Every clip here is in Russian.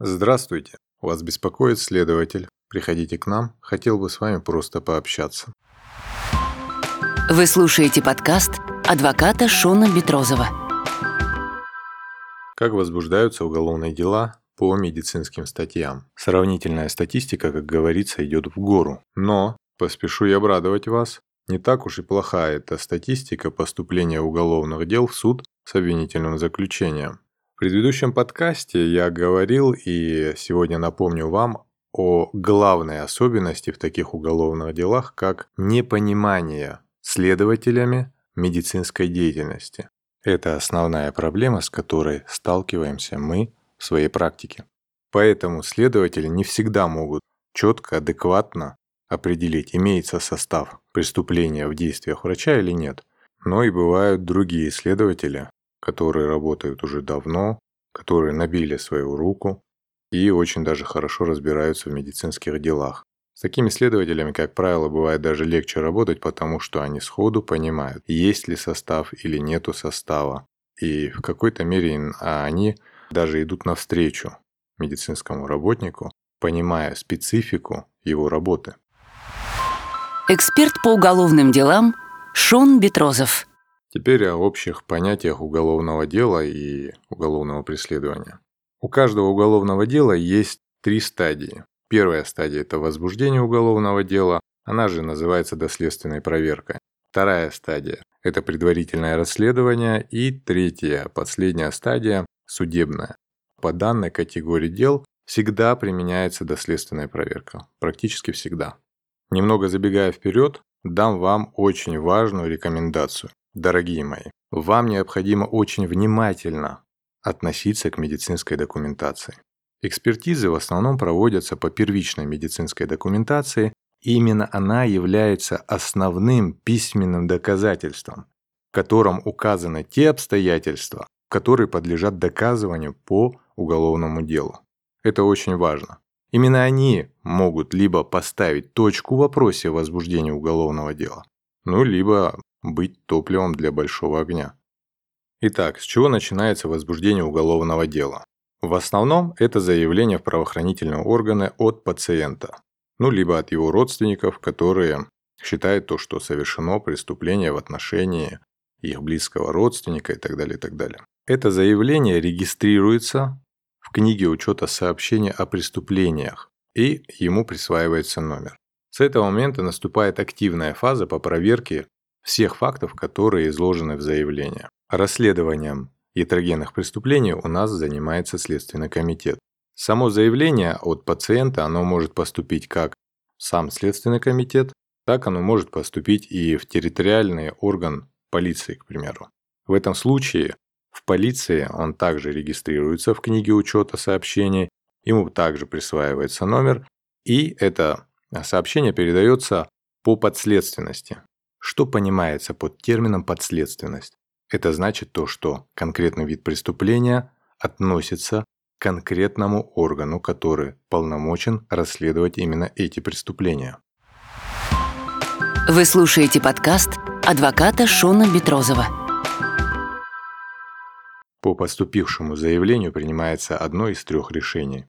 Здравствуйте. Вас беспокоит следователь. Приходите к нам. Хотел бы с вами просто пообщаться. Вы слушаете подкаст адвоката Шона Бетрозова. Как возбуждаются уголовные дела по медицинским статьям? Сравнительная статистика, как говорится, идет в гору. Но, поспешу я обрадовать вас, не так уж и плохая эта статистика поступления уголовных дел в суд с обвинительным заключением. В предыдущем подкасте я говорил и сегодня напомню вам о главной особенности в таких уголовных делах, как непонимание следователями медицинской деятельности. Это основная проблема, с которой сталкиваемся мы в своей практике. Поэтому следователи не всегда могут четко, адекватно определить, имеется состав преступления в действиях врача или нет. Но и бывают другие следователи, которые работают уже давно, которые набили свою руку и очень даже хорошо разбираются в медицинских делах. С такими следователями, как правило, бывает даже легче работать, потому что они сходу понимают, есть ли состав или нету состава. И в какой-то мере а они даже идут навстречу медицинскому работнику, понимая специфику его работы. Эксперт по уголовным делам Шон Бетрозов. Теперь о общих понятиях уголовного дела и уголовного преследования. У каждого уголовного дела есть три стадии. Первая стадия – это возбуждение уголовного дела, она же называется доследственной проверкой. Вторая стадия – это предварительное расследование. И третья, последняя стадия – судебная. По данной категории дел всегда применяется доследственная проверка. Практически всегда. Немного забегая вперед, дам вам очень важную рекомендацию. Дорогие мои, вам необходимо очень внимательно относиться к медицинской документации. Экспертизы в основном проводятся по первичной медицинской документации, и именно она является основным письменным доказательством, в котором указаны те обстоятельства, которые подлежат доказыванию по уголовному делу. Это очень важно. Именно они могут либо поставить точку в вопросе возбуждения уголовного дела, ну, либо быть топливом для большого огня. Итак, с чего начинается возбуждение уголовного дела? В основном это заявление в правоохранительные органы от пациента, ну либо от его родственников, которые считают то, что совершено преступление в отношении их близкого родственника и так далее, и так далее. Это заявление регистрируется в книге учета сообщения о преступлениях, и ему присваивается номер. С этого момента наступает активная фаза по проверке всех фактов, которые изложены в заявлении. Расследованием ятрогенных преступлений у нас занимается Следственный комитет. Само заявление от пациента, оно может поступить как сам Следственный комитет, так оно может поступить и в территориальный орган полиции, к примеру. В этом случае в полиции он также регистрируется в книге учета сообщений, ему также присваивается номер, и это сообщение передается по подследственности. Что понимается под термином «подследственность»? Это значит то, что конкретный вид преступления относится к конкретному органу, который полномочен расследовать именно эти преступления. Вы слушаете подкаст адвоката Шона Бетрозова. По поступившему заявлению принимается одно из трех решений.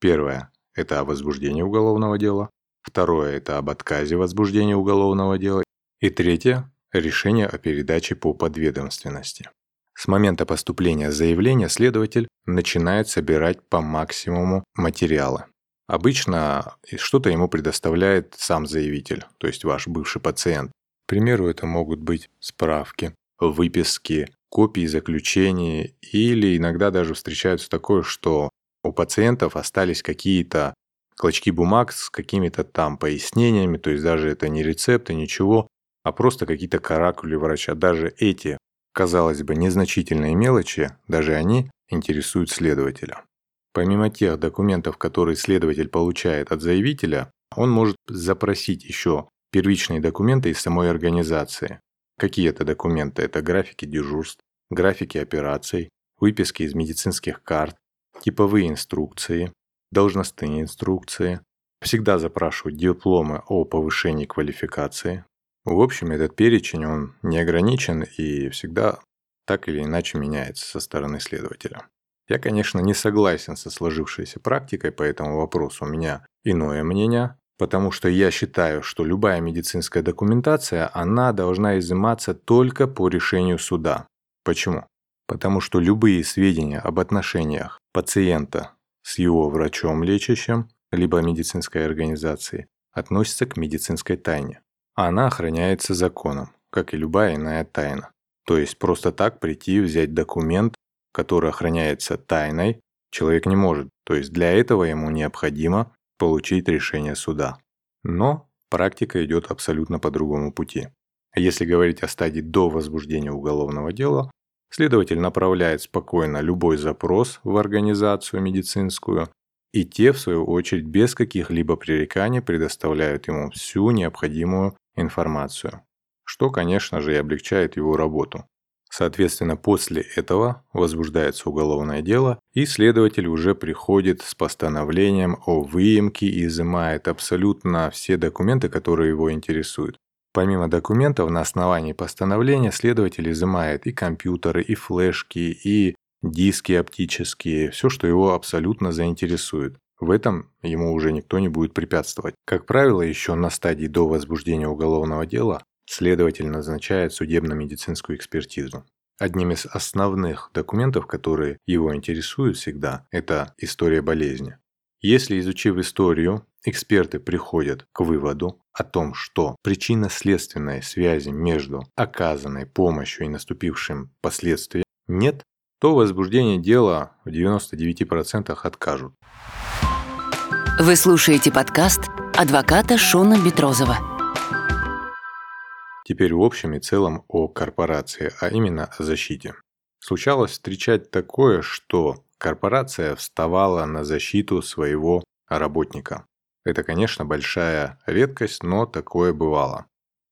Первое – это о возбуждении уголовного дела. Второе – это об отказе возбуждения уголовного дела. И третье – решение о передаче по подведомственности. С момента поступления заявления следователь начинает собирать по максимуму материалы. Обычно что-то ему предоставляет сам заявитель, то есть ваш бывший пациент. К примеру, это могут быть справки, выписки, копии заключений или иногда даже встречаются такое, что у пациентов остались какие-то клочки бумаг с какими-то там пояснениями, то есть даже это не рецепты, ничего, а просто какие-то каракули врача. Даже эти, казалось бы, незначительные мелочи, даже они интересуют следователя. Помимо тех документов, которые следователь получает от заявителя, он может запросить еще первичные документы из самой организации. Какие это документы? Это графики дежурств, графики операций, выписки из медицинских карт, типовые инструкции, должностные инструкции. Всегда запрашивают дипломы о повышении квалификации, в общем, этот перечень, он не ограничен и всегда так или иначе меняется со стороны следователя. Я, конечно, не согласен со сложившейся практикой по этому вопросу. У меня иное мнение, потому что я считаю, что любая медицинская документация, она должна изыматься только по решению суда. Почему? Потому что любые сведения об отношениях пациента с его врачом лечащим, либо медицинской организацией, относятся к медицинской тайне. Она охраняется законом, как и любая иная тайна. То есть просто так прийти, взять документ, который охраняется тайной, человек не может. То есть для этого ему необходимо получить решение суда. Но практика идет абсолютно по другому пути. Если говорить о стадии до возбуждения уголовного дела, следователь направляет спокойно любой запрос в организацию медицинскую, и те, в свою очередь, без каких-либо пререканий предоставляют ему всю необходимую информацию, что, конечно же, и облегчает его работу. Соответственно, после этого возбуждается уголовное дело, и следователь уже приходит с постановлением о выемке и изымает абсолютно все документы, которые его интересуют. Помимо документов, на основании постановления следователь изымает и компьютеры, и флешки, и диски оптические, все, что его абсолютно заинтересует. В этом ему уже никто не будет препятствовать. Как правило, еще на стадии до возбуждения уголовного дела Следователь назначает судебно-медицинскую экспертизу. Одним из основных документов, которые его интересуют всегда, это история болезни. Если, изучив историю, эксперты приходят к выводу о том, что причинно-следственной связи между оказанной помощью и наступившим последствием нет, то возбуждение дела в 99% откажут. Вы слушаете подкаст адвоката Шона Бетрозова. Теперь в общем и целом о корпорации, а именно о защите. Случалось встречать такое, что корпорация вставала на защиту своего работника. Это, конечно, большая редкость, но такое бывало.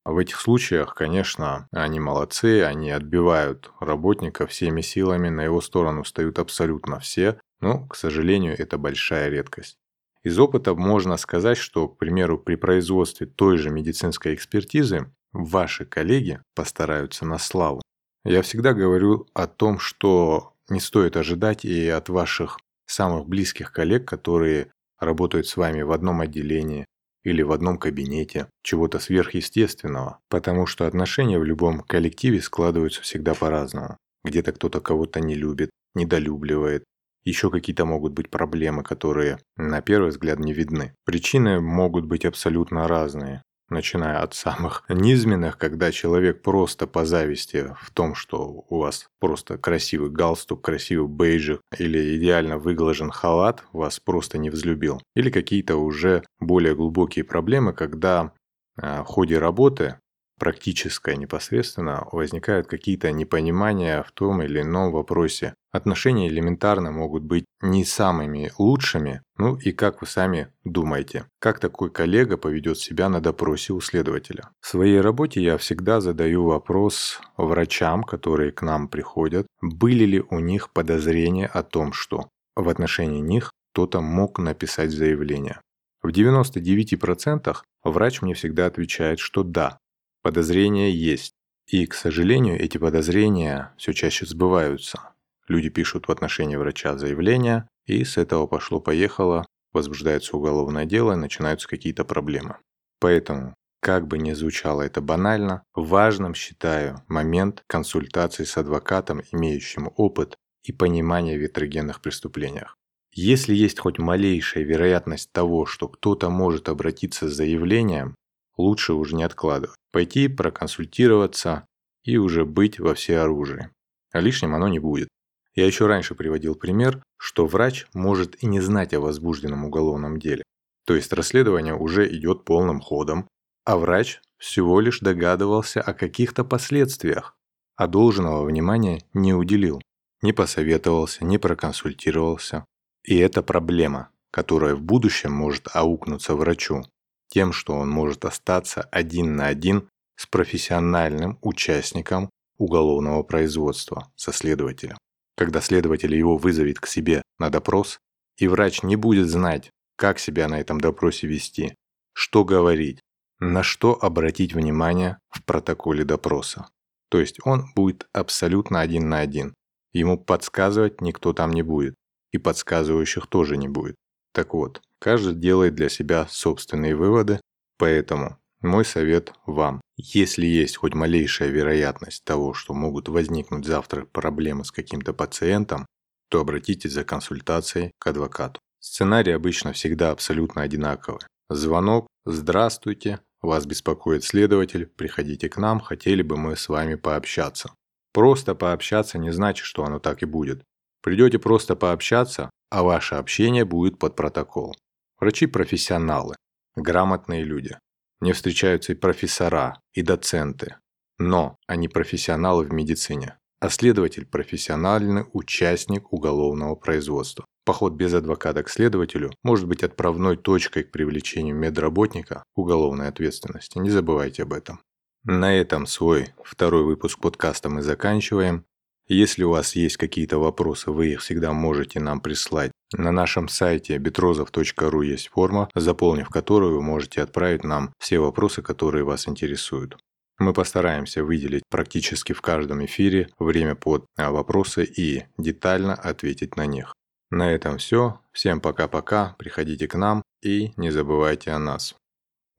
В этих случаях, конечно, они молодцы, они отбивают работника всеми силами, на его сторону встают абсолютно все, но, к сожалению, это большая редкость. Из опыта можно сказать, что, к примеру, при производстве той же медицинской экспертизы ваши коллеги постараются на славу. Я всегда говорю о том, что не стоит ожидать и от ваших самых близких коллег, которые работают с вами в одном отделении или в одном кабинете, чего-то сверхъестественного, потому что отношения в любом коллективе складываются всегда по-разному. Где-то кто-то кого-то не любит, недолюбливает, еще какие-то могут быть проблемы, которые на первый взгляд не видны. Причины могут быть абсолютно разные начиная от самых низменных, когда человек просто по зависти в том, что у вас просто красивый галстук, красивый бейджик или идеально выглажен халат, вас просто не взлюбил. Или какие-то уже более глубокие проблемы, когда а, в ходе работы практическое непосредственно возникают какие-то непонимания в том или ином вопросе. Отношения элементарно могут быть не самыми лучшими, ну и как вы сами думаете, как такой коллега поведет себя на допросе у следователя. В своей работе я всегда задаю вопрос врачам, которые к нам приходят, были ли у них подозрения о том, что в отношении них кто-то мог написать заявление. В 99% врач мне всегда отвечает, что да, Подозрения есть. И, к сожалению, эти подозрения все чаще сбываются. Люди пишут в отношении врача заявление, и с этого пошло-поехало, возбуждается уголовное дело и начинаются какие-то проблемы. Поэтому, как бы ни звучало это банально, важным считаю момент консультации с адвокатом, имеющим опыт и понимание в ветрогенных преступлениях. Если есть хоть малейшая вероятность того, что кто-то может обратиться с заявлением, лучше уже не откладывать. Пойти проконсультироваться и уже быть во всеоружии. А лишним оно не будет. Я еще раньше приводил пример, что врач может и не знать о возбужденном уголовном деле. То есть расследование уже идет полным ходом, а врач всего лишь догадывался о каких-то последствиях, а должного внимания не уделил, не посоветовался, не проконсультировался. И это проблема, которая в будущем может аукнуться врачу тем, что он может остаться один на один с профессиональным участником уголовного производства, со следователем. Когда следователь его вызовет к себе на допрос, и врач не будет знать, как себя на этом допросе вести, что говорить, на что обратить внимание в протоколе допроса. То есть он будет абсолютно один на один. Ему подсказывать никто там не будет. И подсказывающих тоже не будет. Так вот, каждый делает для себя собственные выводы, поэтому мой совет вам. Если есть хоть малейшая вероятность того, что могут возникнуть завтра проблемы с каким-то пациентом, то обратитесь за консультацией к адвокату. Сценарий обычно всегда абсолютно одинаковый. Звонок «Здравствуйте, вас беспокоит следователь, приходите к нам, хотели бы мы с вами пообщаться». Просто пообщаться не значит, что оно так и будет. Придете просто пообщаться, а ваше общение будет под протокол. Врачи – профессионалы, грамотные люди. Мне встречаются и профессора, и доценты. Но они профессионалы в медицине. А следователь – профессиональный участник уголовного производства. Поход без адвоката к следователю может быть отправной точкой к привлечению медработника к уголовной ответственности. Не забывайте об этом. На этом свой второй выпуск подкаста мы заканчиваем. Если у вас есть какие-то вопросы, вы их всегда можете нам прислать. На нашем сайте betrozov.ru есть форма, заполнив которую вы можете отправить нам все вопросы, которые вас интересуют. Мы постараемся выделить практически в каждом эфире время под а, вопросы и детально ответить на них. На этом все. Всем пока-пока. Приходите к нам и не забывайте о нас.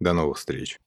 До новых встреч.